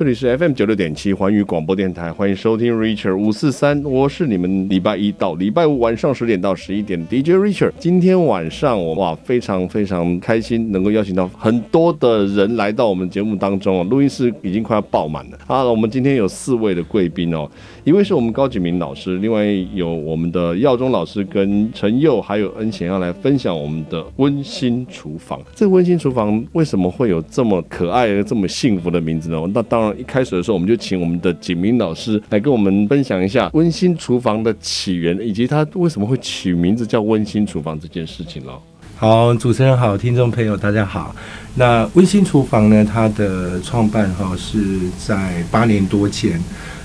这里是 FM 九六点七环宇广播电台，欢迎收听 Richard 五四三，我是你们礼拜一到礼拜五晚上十点到十一点 DJ Richard。今天晚上我哇非常非常开心，能够邀请到很多的人来到我们节目当中啊，录音室已经快要爆满了。好，我们今天有四位的贵宾哦，一位是我们高景明老师，另外有我们的耀中老师跟陈佑还有恩贤要来分享我们的温馨厨房。这温馨厨房为什么会有这么可爱、这么幸福的名字呢？那当然。一开始的时候，我们就请我们的景明老师来跟我们分享一下温馨厨房的起源，以及他为什么会取名字叫温馨厨房这件事情喽。好，主持人好，听众朋友大家好。那温馨厨房呢，它的创办哈是在八年多前。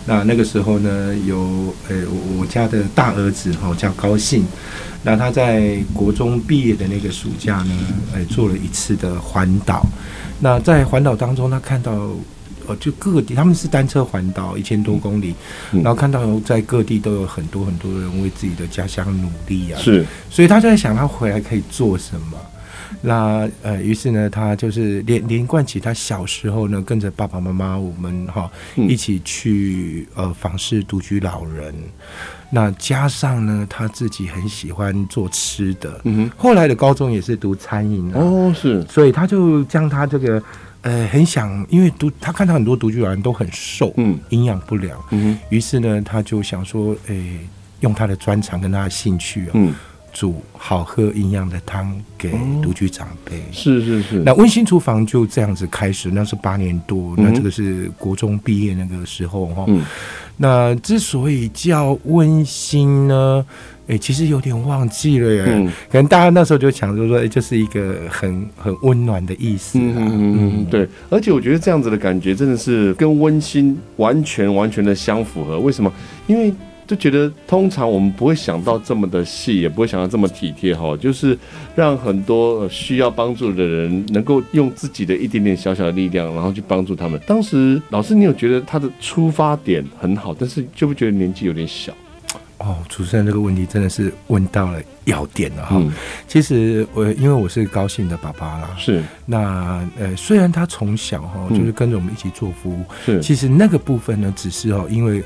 那那个时候呢，有呃我家的大儿子哈叫高兴，那他在国中毕业的那个暑假呢，哎做了一次的环岛。那在环岛当中，他看到。哦，就各地，他们是单车环岛一千多公里，嗯，然后看到在各地都有很多很多人为自己的家乡努力啊，是，所以他就在想他回来可以做什么。那呃，于是呢，他就是连连贯起他小时候呢，跟着爸爸妈妈我们哈一起去呃访视独居老人，那加上呢他自己很喜欢做吃的，嗯哼，后来的高中也是读餐饮哦，是，所以他就将他这个。呃，很想，因为独他看到很多独居老人都很瘦，嗯，营养不良，嗯，于是呢，他就想说，诶、欸，用他的专长跟他的兴趣啊，嗯，煮好喝营养的汤给独居长辈，是是是。那温馨厨房就这样子开始，那是八年多，那这个是国中毕业那个时候哈，嗯，那之所以叫温馨呢？哎、欸，其实有点忘记了耶，嗯，可能大家那时候就想说说，哎、欸，就是一个很很温暖的意思。嗯嗯嗯，对。而且我觉得这样子的感觉真的是跟温馨完全完全的相符合。为什么？因为就觉得通常我们不会想到这么的细，也不会想到这么体贴哈，就是让很多需要帮助的人能够用自己的一点点小小的力量，然后去帮助他们。当时老师，你有觉得他的出发点很好，但是就不觉得年纪有点小？哦，主持人这个问题真的是问到了要点了哈。其实我因为我是高兴的爸爸啦，是那呃，虽然他从小哈就是跟着我们一起做服务，是其实那个部分呢，只是哦因为。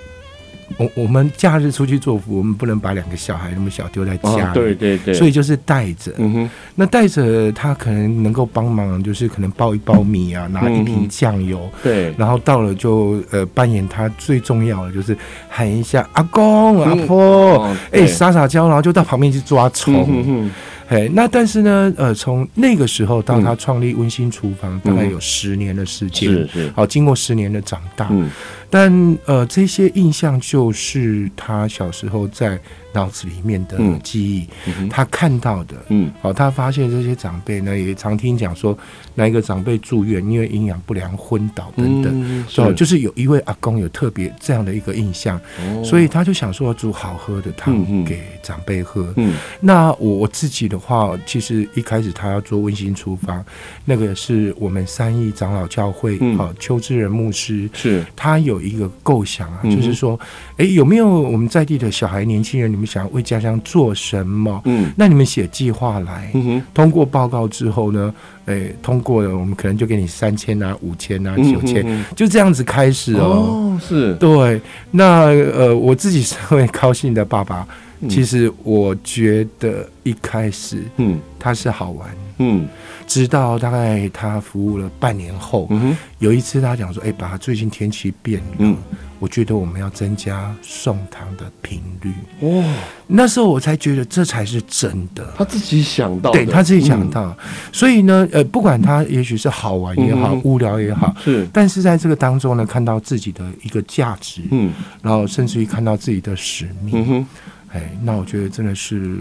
我我们假日出去做服务，我们不能把两个小孩那么小丢在家里，哦，对对对，所以就是带着，嗯哼，那带着他可能能够帮忙，就是可能包一包米啊，拿一瓶酱油，嗯，对，然后到了就呃扮演他最重要的就是喊一下阿公阿婆，哎，嗯，撒撒娇，然后就到旁边去抓虫。嗯嘿，那但是呢，呃，从那个时候到他创立温馨厨房，大概有十年的时间，是是，好，经过十年的长大，嗯，但呃，这些印象就是他小时候在。脑子里面的记忆，他看到的，嗯，好，他发现这些长辈呢，也常听讲说，哪一个长辈住院，因为营养不良昏倒等等，嗯，是，就是有一位阿公有特别这样的一个印象，哦，所以他就想说要煮好喝的汤给长辈喝。那我我自己的话，其实一开始他要做温馨厨房，那个是我们三义长老教会，好，嗯，邱志仁牧师是，他有一个构想啊，嗯，就是说，哎，有没有我们在地的小孩、年轻人？你们想为家乡做什么？嗯，那你们写计划来，嗯，通过报告之后呢，诶、欸，通过了，我们可能就给你三千啊、五千啊、九千，就这样子开始哦。哦，是，对。那呃，我自己身为高兴的爸爸，嗯，其实我觉得一开始，嗯，他是好玩，嗯，直到大概他服务了半年后，嗯，有一次他讲说，哎、欸，爸，最近天气变了。嗯。我觉得我们要增加送汤的频率。哇，那时候我才觉得这才是真的。他自己想到，对他自己想到。所以呢，呃，不管他也许是好玩也好，无聊也好，是，但是在这个当中呢，看到自己的一个价值，嗯，然后甚至于看到自己的使命，哎，那我觉得真的是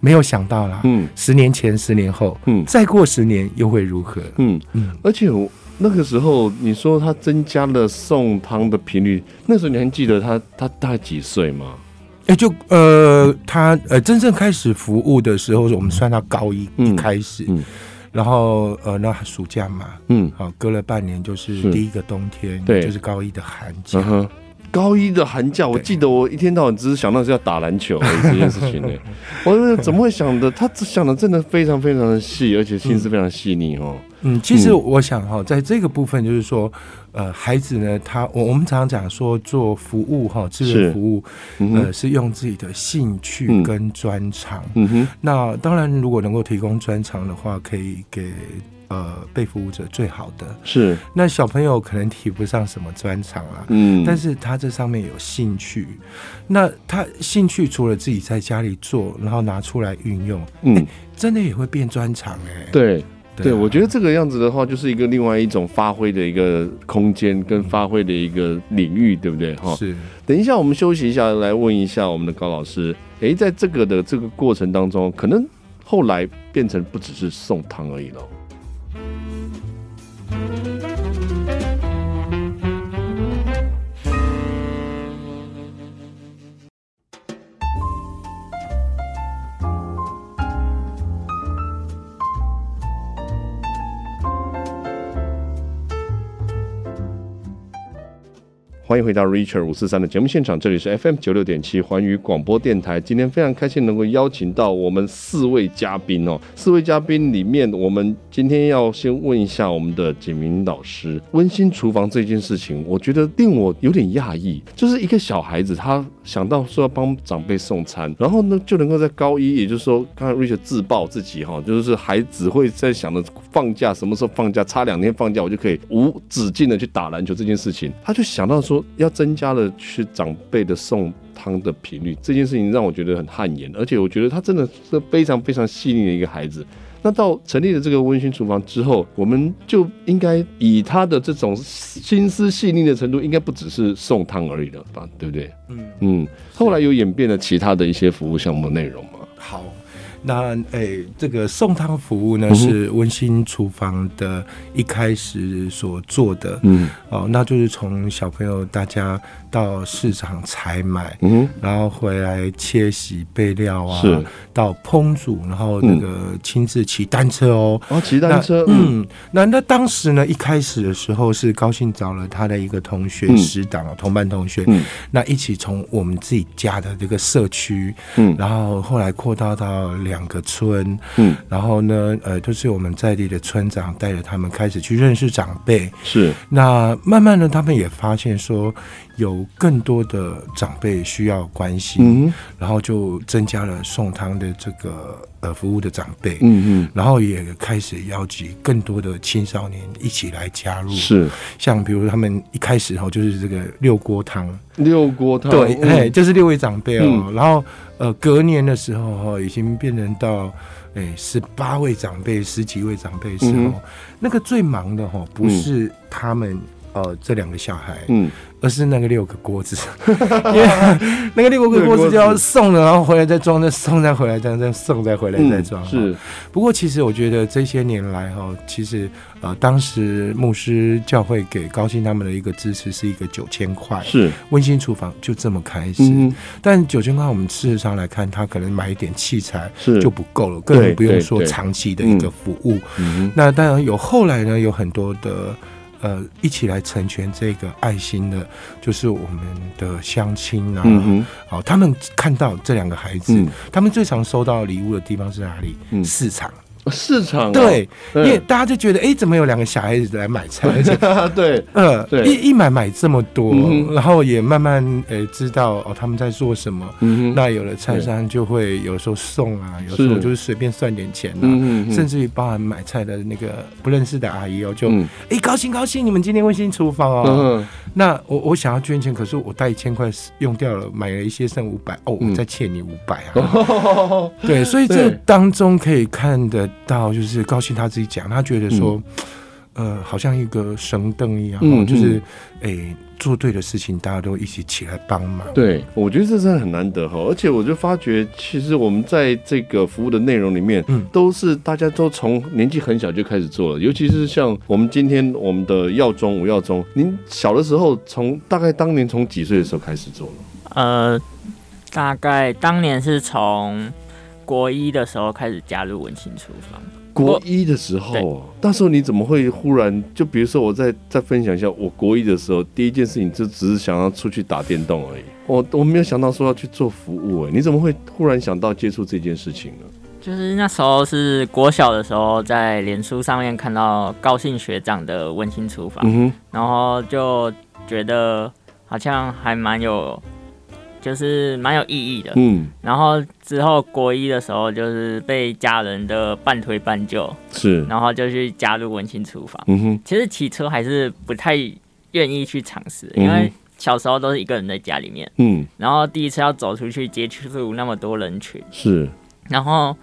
没有想到啦。嗯，十年前，十年后，嗯，再过十年又会如何？嗯嗯，而且我。那个时候，你说他增加了送汤的频率，那时候你还记得他他大概几岁吗？哎、欸，就呃，他呃真正开始服务的时候，我们算他高一一开始，嗯嗯、然后呃那暑假嘛，嗯，好，隔了半年就是第一个冬天，对，就是高一的寒假。嗯、高一的寒假，我记得我一天到晚只是想到是要打篮球 这件事情呢。我怎么会想的？他想的真的非常非常的细，而且心思非常细腻哦。嗯，其实我想哈，在这个部分就是说，呃，孩子呢，他我我们常常讲说做服务哈，志愿服务，嗯、呃，是用自己的兴趣跟专长。嗯哼，那当然，如果能够提供专长的话，可以给。呃，被服务者最好的。是，那小朋友可能提不上什么专长啊，嗯，但是他这上面有兴趣，那他兴趣除了自己在家里做，然后拿出来运用，嗯、欸，真的也会变专长哎，对，对，对，我觉得这个样子的话，就是一个另外一种发挥的一个空间跟发挥的一个领域，对不对？哈，是。等一下，我们休息一下，来问一下我们的高老师，哎、欸，在这个的这个过程当中，可能后来变成不只是送汤而已了。欢迎回到 Richard 五四三的节目现场，这里是 FM 九六点七环宇广播电台。今天非常开心能够邀请到我们四位嘉宾哦，四位嘉宾里面，我们今天要先问一下我们的景明老师，温馨厨房这件事情，我觉得令我有点讶异，就是一个小孩子他想到说要帮长辈送餐，然后呢就能够在高一，也就是说刚才 Richard 自曝自己哈，就是孩子会在想着放假什么时候放假，差两天放假我就可以无止境的去打篮球这件事情，他就想到说。要增加了去长辈的送汤的频率，这件事情让我觉得很汗颜，而且我觉得他真的是非常非常细腻的一个孩子。那到成立了这个温馨厨房之后，我们就应该以他的这种心思细腻的程度，应该不只是送汤而已了吧？对不对？嗯嗯。后来有演变了其他的一些服务项目内容吗？好。那诶、欸，这个送汤服务呢，是温馨厨房的一开始所做的。嗯，哦，那就是从小朋友大家到市场采买，嗯，然后回来切洗备料啊，是。到烹煮，然后那个亲自骑单车哦，哦，骑单车，嗯，那那当时呢，一开始的时候是高兴找了他的一个同学死党、嗯、同班同学，嗯，那一起从我们自己家的这个社区，嗯，然后后来扩大到两。个村，嗯，然后呢，呃，就是我们在地的村长带着他们开始去认识长辈，是。那慢慢的，他们也发现说有更多的长辈需要关心，嗯，然后就增加了送汤的这个呃服务的长辈，嗯嗯，然后也开始邀集更多的青少年一起来加入，是。像比如他们一开始哈，就是这个六锅汤，六锅汤，对，哎，就是六位长辈哦，嗯，然后。呃，隔年的时候哈，已经变成到诶十八位长辈、十几位长辈的时候，嗯、那个最忙的哈，不是他们、嗯、呃这两个小孩，嗯。而是那个六个锅子，因为 那个六个锅子就要送了，然后回来再装，再送再回来，这样再送再回来再装。是。不过其实我觉得这些年来哈，其实呃当时牧师教会给高兴他们的一个支持是一个九千块，是温馨厨房就这么开始。但九千块我们事实上来看，他可能买一点器材是就不够了，更不用说长期的一个服务。嗯那当然有后来呢，有很多的。呃，一起来成全这个爱心的，就是我们的乡亲啊。嗯好、哦，他们看到这两个孩子，嗯、他们最常收到礼物的地方是哪里？嗯、市场。市场、哦、对，因为大家就觉得，哎、欸，怎么有两个小孩子来买菜？对，呃，对一一买买这么多，嗯、然后也慢慢呃、欸、知道哦他们在做什么。嗯、那有了菜商就会有时候送啊，有时候就是随便算点钱啊，嗯、甚至于包含买菜的那个不认识的阿姨哦，就哎、嗯欸、高兴高兴，你们今天温馨厨房哦。嗯、那我我想要捐钱，可是我带一千块用掉了，买了一些剩五百哦，我再欠你五百啊。嗯、对，所以这当中可以看的。到就是高兴他自己讲，他觉得说，嗯、呃，好像一个神灯一样，嗯、就是哎、欸，做对的事情，大家都一起起来帮忙。对，我觉得这真的很难得哈，而且我就发觉，其实我们在这个服务的内容里面，嗯，都是大家都从年纪很小就开始做了，尤其是像我们今天我们的耀中吴耀中，您小的时候从大概当年从几岁的时候开始做了？呃，大概当年是从。国一的时候开始加入温馨厨房。国一的时候，那时候你怎么会忽然就比如说，我再再分享一下，我国一的时候第一件事情就只是想要出去打电动而已。我我没有想到说要去做服务，哎，你怎么会忽然想到接触这件事情呢？就是那时候是国小的时候，在脸书上面看到高兴学长的温馨厨房，嗯，然后就觉得好像还蛮有，就是蛮有意义的。嗯，然后之后国一的时候，就是被家人的半推半就，是，然后就去加入文青厨房。嗯哼，其实骑车还是不太愿意去尝试，因为小时候都是一个人在家里面，嗯，然后第一次要走出去接触那么多人群，是，然后。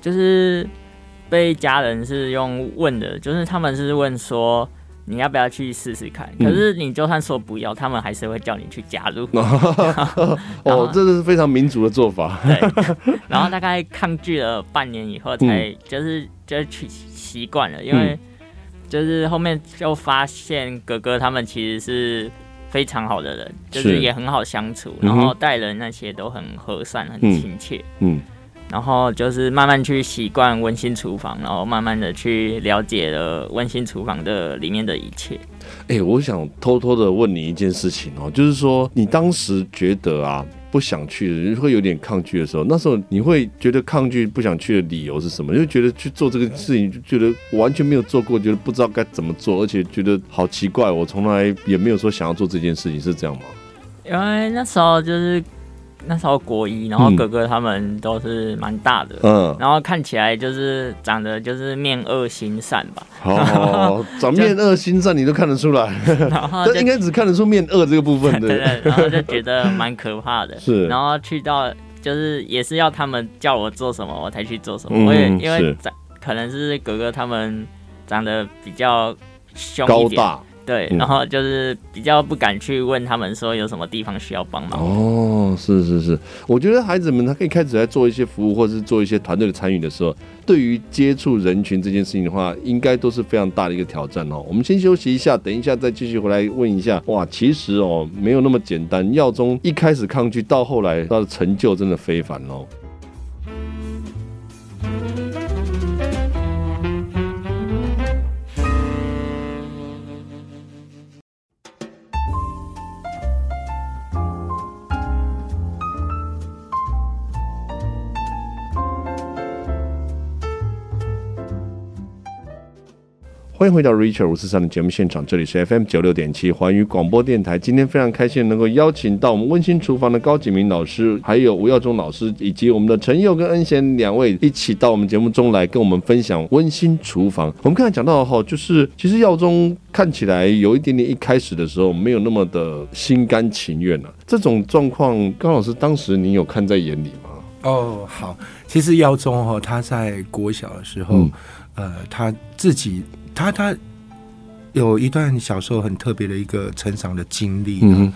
就是被家人是用问的，就是他们是问说你要不要去试试看，可是你就算说不要，他们还是会叫你去加入。哦，这是非常民主的做法。对，然后大概抗拒了半年以后，才就是就是去习惯了，因为就是后面就发现哥哥他们其实是非常好的人，就是也很好相处，然后待人那些都很和善、很亲切。嗯。然后就是慢慢去习惯温馨厨房，然后慢慢的去了解了温馨厨房的里面的一切。哎、欸，我想偷偷的问你一件事情哦，就是说你当时觉得啊不想去，会有点抗拒的时候，那时候你会觉得抗拒不想去的理由是什么？就觉得去做这个事情，就觉得完全没有做过，觉得不知道该怎么做，而且觉得好奇怪，我从来也没有说想要做这件事情，是这样吗？因为那时候就是。那时候国一，然后哥哥他们都是蛮大的，嗯，然后看起来就是长得就是面恶心善吧。哦，长面恶心善你都看得出来，然后 应该只看得出面恶这个部分的。对，然后就觉得蛮可怕的。是，然后去到就是也是要他们叫我做什么我才去做什么，嗯、我也因为长可能是哥哥他们长得比较凶一点。高大。对，然后就是比较不敢去问他们说有什么地方需要帮忙。哦，是是是，我觉得孩子们他可以开始在做一些服务，或者是做一些团队的参与的时候，对于接触人群这件事情的话，应该都是非常大的一个挑战哦。我们先休息一下，等一下再继续回来问一下。哇，其实哦没有那么简单，耀宗一开始抗拒，到后来他的成就真的非凡哦。欢迎回到 Richard 五四三的节目现场，这里是 FM 九六点七环宇广播电台。今天非常开心能够邀请到我们温馨厨房的高景明老师，还有吴耀宗老师，以及我们的陈佑跟恩贤两位一起到我们节目中来跟我们分享温馨厨房。我们刚才讲到哈，就是其实耀宗看起来有一点点一开始的时候没有那么的心甘情愿啊。这种状况，高老师当时你有看在眼里吗？哦，好，其实耀宗哈他在国小的时候，嗯、呃，他自己。他他有一段小时候很特别的一个成长的经历，嗯，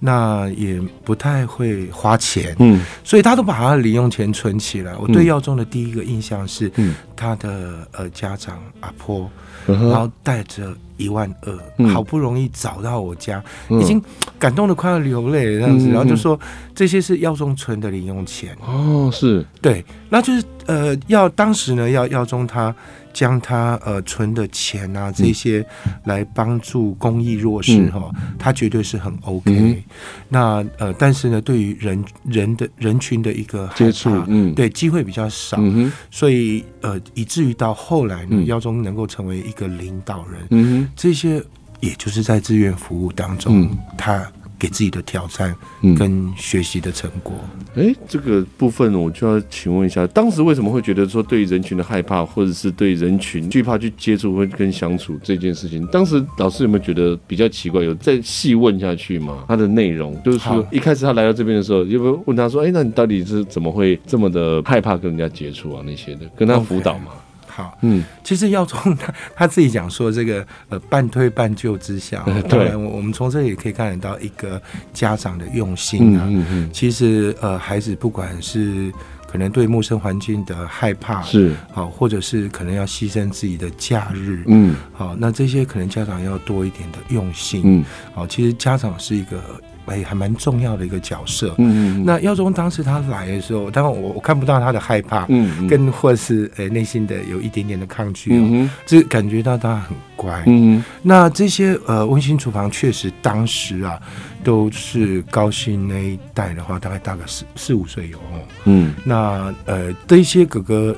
那也不太会花钱，嗯，所以他都把他的零用钱存起来。我对耀宗的第一个印象是，他的呃家长阿婆，然后带着一万二，好不容易找到我家，已经感动的快要流泪了这样子，然后就说这些是耀宗存的零用钱。哦，是。对，那就是呃，要当时呢，要耀宗他。将他呃存的钱啊这些来帮助公益弱势哈，他绝对是很 OK。嗯、那呃，但是呢，对于人人的人群的一个接触，嗯，对机会比较少，嗯、所以呃，以至于到后来呢，耀宗能够成为一个领导人，嗯，这些也就是在志愿服务当中，嗯、他。给自己的挑战跟学习的成果。哎、嗯欸，这个部分我就要请问一下，当时为什么会觉得说对人群的害怕，或者是对人群惧怕去接触或跟相处这件事情？当时老师有没有觉得比较奇怪？有再细问下去吗？他的内容就是说，一开始他来到这边的时候，有没有问他说：“哎、欸，那你到底是怎么会这么的害怕跟人家接触啊？那些的，跟他辅导嘛。Okay. 好，嗯，其实耀宗他他自己讲说，这个呃半推半就之下，当然我我们从这里也可以看得到一个家长的用心啊。嗯嗯，嗯，其实呃孩子不管是可能对陌生环境的害怕是。好，或者是可能要牺牲自己的假日，嗯，好，那这些可能家长要多一点的用心，嗯，好，其实家长是一个哎还蛮重要的一个角色。嗯嗯。那耀宗当时他来的时候，当然我我看不到他的害怕，嗯，跟或是呃内心的有一点点的抗拒，嗯，就感觉到他很乖。嗯。那这些呃温馨厨房确实当时啊，都是高薪那一代的话，大概大概四四五岁有哦。嗯。那呃这些哥哥。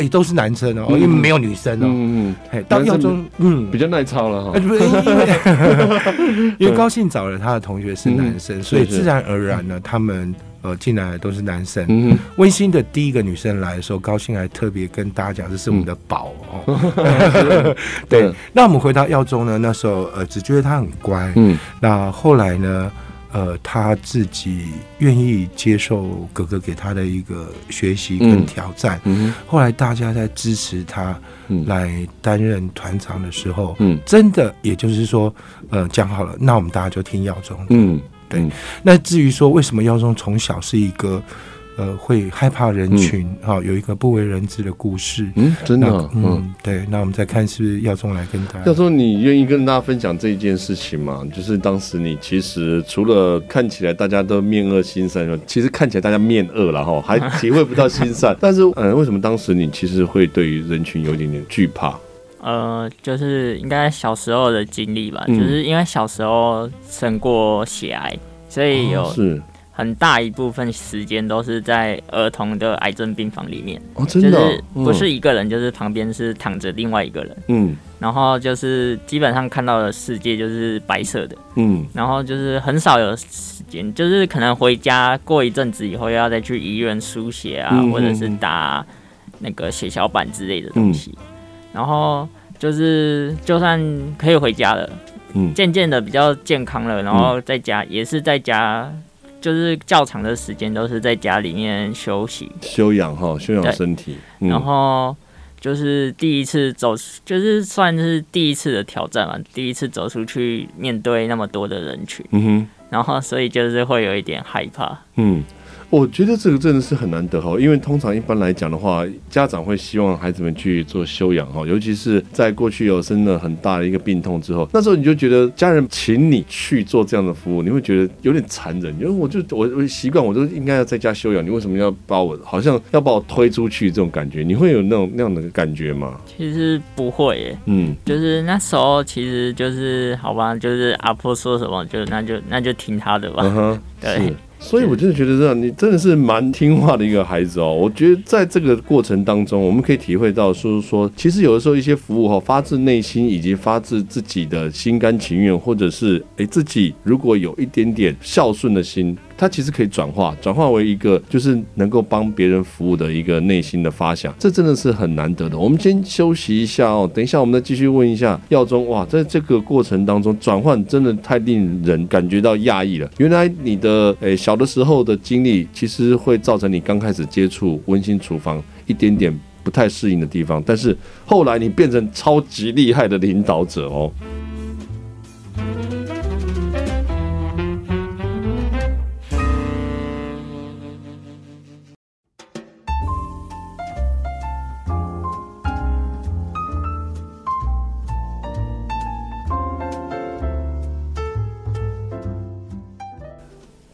哎，都是男生哦，因为没有女生哦。嗯嗯，到耀宗，嗯，比较耐操了哈。不是 因为，因为高兴找了他的同学是男生，所以自然而然呢，他们呃进来都是男生。嗯，温馨的第一个女生来的时候，高兴还特别跟大家讲，这是我们的宝哦。对，那我们回到耀中呢，那时候呃只觉得他很乖。嗯，那后来呢？呃，他自己愿意接受哥哥给他的一个学习跟挑战。嗯嗯、后来大家在支持他来担任团长的时候，嗯，真的，也就是说，呃，讲好了，那我们大家就听耀宗。嗯，对。嗯、那至于说为什么耀宗从小是一个。呃，会害怕人群，哈、嗯哦，有一个不为人知的故事。嗯，真的，嗯，嗯对。那我们再看，是不是耀宗来跟大家？耀宗，你愿意跟大家分享这一件事情吗？就是当时你其实除了看起来大家都面恶心善，其实看起来大家面恶了哈，还体会不到心善。但是，嗯，为什么当时你其实会对于人群有一点点惧怕？呃，就是应该小时候的经历吧，嗯、就是因为小时候生过血癌，所以有、哦、是。很大一部分时间都是在儿童的癌症病房里面，哦，真的，就是不是一个人，就是旁边是躺着另外一个人，嗯，然后就是基本上看到的世界就是白色的，嗯，然后就是很少有时间，就是可能回家过一阵子以后，又要再去医院输血啊，嗯、或者是打那个血小板之类的东西，嗯、然后就是就算可以回家了，嗯，渐渐的比较健康了，然后在家、嗯、也是在家。就是较长的时间都是在家里面休息、休养哈，休养身体。嗯、然后就是第一次走，就是算是第一次的挑战嘛，第一次走出去面对那么多的人群。嗯哼，然后所以就是会有一点害怕。嗯。我觉得这个真的是很难得哈，因为通常一般来讲的话，家长会希望孩子们去做修养哈，尤其是在过去有生了很大的一个病痛之后，那时候你就觉得家人请你去做这样的服务，你会觉得有点残忍，因为我就我我习惯，我都应该要在家休养，你为什么要把我好像要把我推出去这种感觉？你会有那种那样的感觉吗？其实不会耶，嗯，就是那时候其实就是好吧，就是阿婆说什么就那就那就听他的吧，嗯，对。所以，我真的觉得这样，你真的是蛮听话的一个孩子哦。我觉得在这个过程当中，我们可以体会到，说说，其实有的时候一些服务哈，发自内心以及发自自己的心甘情愿，或者是诶自己如果有一点点孝顺的心。它其实可以转化，转化为一个就是能够帮别人服务的一个内心的发想，这真的是很难得的。我们先休息一下哦，等一下我们再继续问一下耀宗。哇，在这个过程当中转换真的太令人感觉到讶异了。原来你的诶小的时候的经历，其实会造成你刚开始接触温馨厨房一点点不太适应的地方，但是后来你变成超级厉害的领导者哦。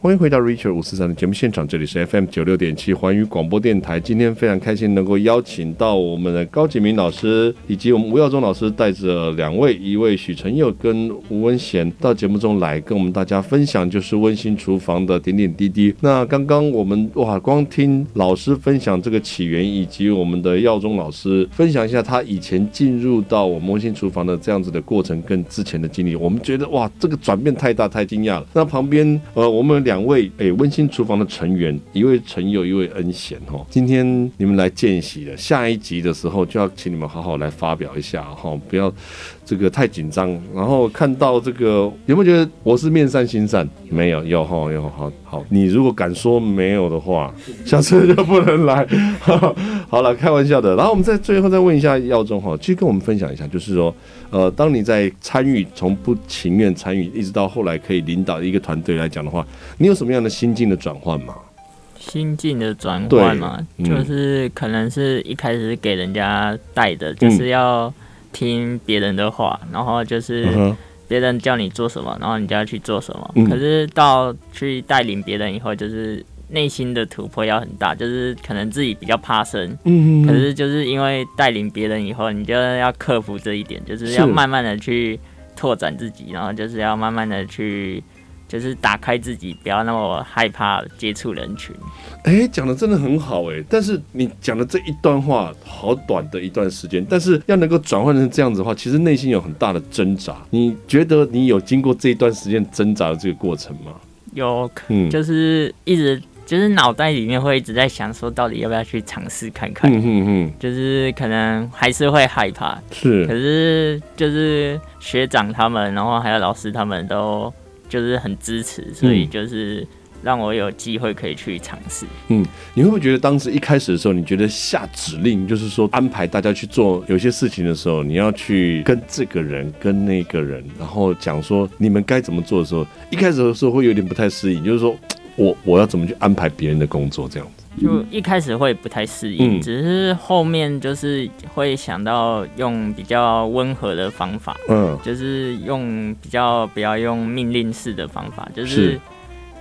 欢迎回到 Richard 五四三的节目现场，这里是 FM 九六点七环宇广播电台。今天非常开心能够邀请到我们的高景明老师以及我们吴耀宗老师，带着两位，一位许承佑跟吴文贤到节目中来跟我们大家分享，就是温馨厨房的点点滴滴。那刚刚我们哇，光听老师分享这个起源，以及我们的耀宗老师分享一下他以前进入到我们温馨厨房的这样子的过程跟之前的经历，我们觉得哇，这个转变太大，太惊讶了。那旁边呃，我们两。两位诶，温馨厨房的成员，一位陈友，一位恩贤哈。今天你们来见习了，下一集的时候就要请你们好好来发表一下哈，不要这个太紧张。然后看到这个有没有觉得我是面善心善？没有，有哈，有好好。你如果敢说没有的话，下次就不能来。好了，开玩笑的。然后我们再最后再问一下耀中哈，其实跟我们分享一下，就是说。呃，当你在参与，从不情愿参与，一直到后来可以领导一个团队来讲的话，你有什么样的心境的转换吗？心境的转换嘛，嗯、就是可能是一开始给人家带的，就是要听别人的话，然后就是别人叫你做什么，然后你就要去做什么。嗯、可是到去带领别人以后，就是内心的突破要很大，就是可能自己比较怕生。可是就是因为带领别人以后，你就要克服这一点，就是要慢慢的去拓展自己，然后就是要慢慢的去。就是打开自己，不要那么害怕接触人群。哎、欸，讲的真的很好哎、欸，但是你讲的这一段话好短的一段时间，但是要能够转换成这样子的话，其实内心有很大的挣扎。你觉得你有经过这一段时间挣扎的这个过程吗？有，嗯，就是一直就是脑袋里面会一直在想说，到底要不要去尝试看看？嗯嗯嗯，就是可能还是会害怕，是，可是就是学长他们，然后还有老师他们都。就是很支持，所以就是让我有机会可以去尝试。嗯，你会不会觉得当时一开始的时候，你觉得下指令就是说安排大家去做有些事情的时候，你要去跟这个人跟那个人，然后讲说你们该怎么做的时候，一开始的时候会有点不太适应，就是说我我要怎么去安排别人的工作这样子。就一开始会不太适应，嗯，只是后面就是会想到用比较温和的方法，嗯，就是用比较不要用命令式的方法，就是，是。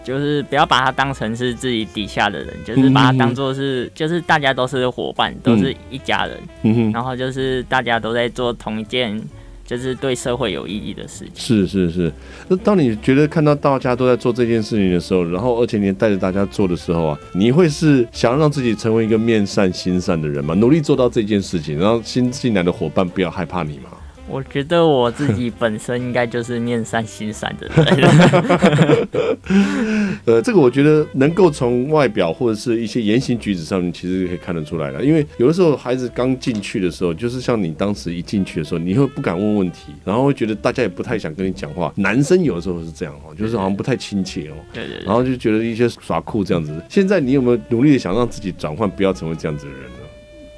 就是不要把它当成是自己底下的人，就是把它当做是，就是大家都是伙伴，都是一家人，嗯，然后就是大家都在做同一件。就是对社会有意义的事情。是是是，那当你觉得看到大家都在做这件事情的时候，然后而且你带着大家做的时候啊，你会是想让自己成为一个面善心善的人吗？努力做到这件事情，然后新进来的伙伴不要害怕你吗？我觉得我自己本身应该就是面善心善的人。呃，这个我觉得能够从外表或者是一些言行举止上面，其实可以看得出来了。因为有的时候孩子刚进去的时候，就是像你当时一进去的时候，你会不敢问问题，然后会觉得大家也不太想跟你讲话。男生有的时候是这样哦，就是好像不太亲切哦。对对。然后就觉得一些耍酷这样子。现在你有没有努力的想让自己转换，不要成为这样子的人呢？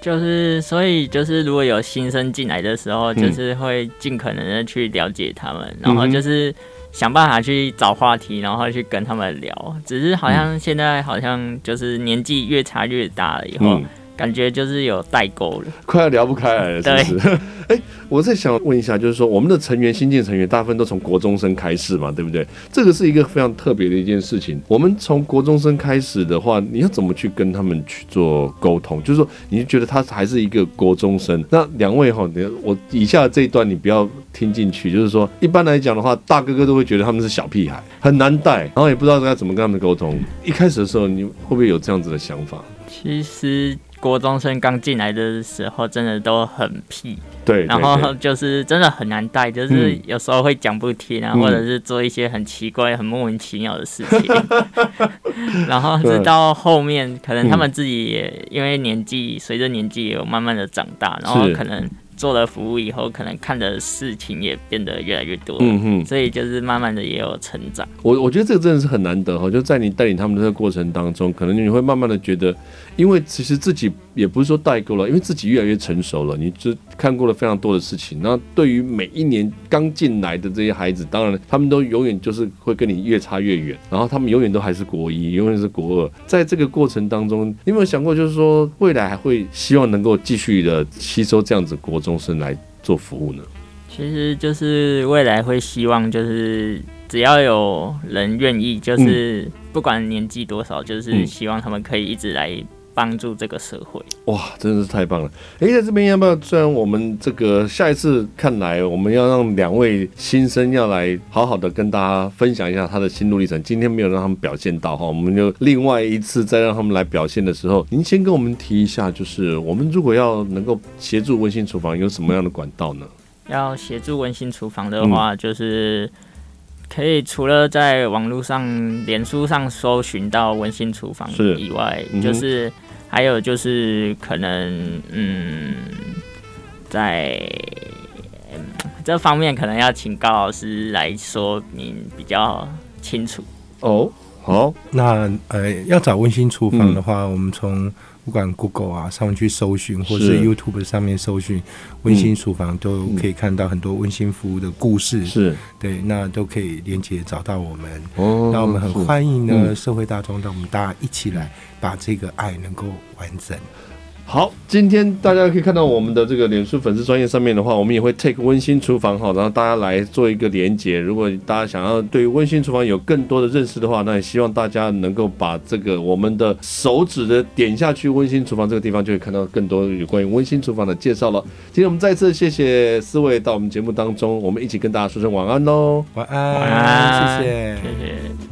就是，所以就是，如果有新生进来的时候，就是会尽可能的去了解他们，然后就是想办法去找话题，然后去跟他们聊。只是好像现在好像就是年纪越差越大了以后。感觉就是有代沟了，快要聊不开来了，是不是？哎、欸，我在想问一下，就是说我们的成员新进成员大部分都从国中生开始嘛，对不对？这个是一个非常特别的一件事情。我们从国中生开始的话，你要怎么去跟他们去做沟通？就是说，你觉得他还是一个国中生？那两位哈，你我以下这一段你不要听进去，就是说，一般来讲的话，大哥哥都会觉得他们是小屁孩，很难带，然后也不知道该怎么跟他们沟通。一开始的时候，你会不会有这样子的想法？其实。国中生刚进来的时候，真的都很屁，对，然后就是真的很难带，就是有时候会讲不听啊，或者是做一些很奇怪、很莫名其妙的事情。然后直到后面，可能他们自己也因为年纪随着年纪也有慢慢的长大，然后可能。做了服务以后，可能看的事情也变得越来越多，嗯哼，所以就是慢慢的也有成长。我我觉得这个真的是很难得哈，就在你带领他们的这个过程当中，可能你会慢慢的觉得，因为其实自己也不是说代沟了，因为自己越来越成熟了，你就看过了非常多的事情。那对于每一年刚进来的这些孩子，当然他们都永远就是会跟你越差越远，然后他们永远都还是国一，永远是国二。在这个过程当中，你有没有想过，就是说未来还会希望能够继续的吸收这样子国中生来做服务呢？其实就是未来会希望，就是只要有人愿意，就是不管年纪多少，就是希望他们可以一直来帮助这个社会。哇，真的是太棒了！哎，在这边要不要？虽然我们这个下一次看来，我们要让两位新生要来好好的跟大家分享一下他的心路历程。今天没有让他们表现到哈，我们就另外一次再让他们来表现的时候，您先跟我们提一下，就是我们如果要能够协助温馨厨房，有什么样的管道呢？要协助温馨厨房的话，就是可以除了在网络上、脸书上搜寻到温馨厨房以外，是就是还有就是可能嗯，在这方面可能要请高老师来说明比较清楚哦。好，那呃，要找温馨厨房的话，嗯、我们从不管 Google 啊上面去搜寻，或是 YouTube 上面搜寻温馨厨房，都可以看到很多温馨服务的故事。是对，那都可以连接找到我们。哦，那我们很欢迎呢，社会大众，让我们大家一起来把这个爱能够完整。好，今天大家可以看到我们的这个脸书粉丝专业上面的话，我们也会 take 温馨厨房哈，然后大家来做一个连接。如果大家想要对温馨厨房有更多的认识的话，那也希望大家能够把这个我们的手指的点下去，温馨厨房这个地方就会看到更多有关于温馨厨房的介绍了。今天我们再次谢谢四位到我们节目当中，我们一起跟大家说声晚安喽，晚安，晚安，谢谢，谢谢。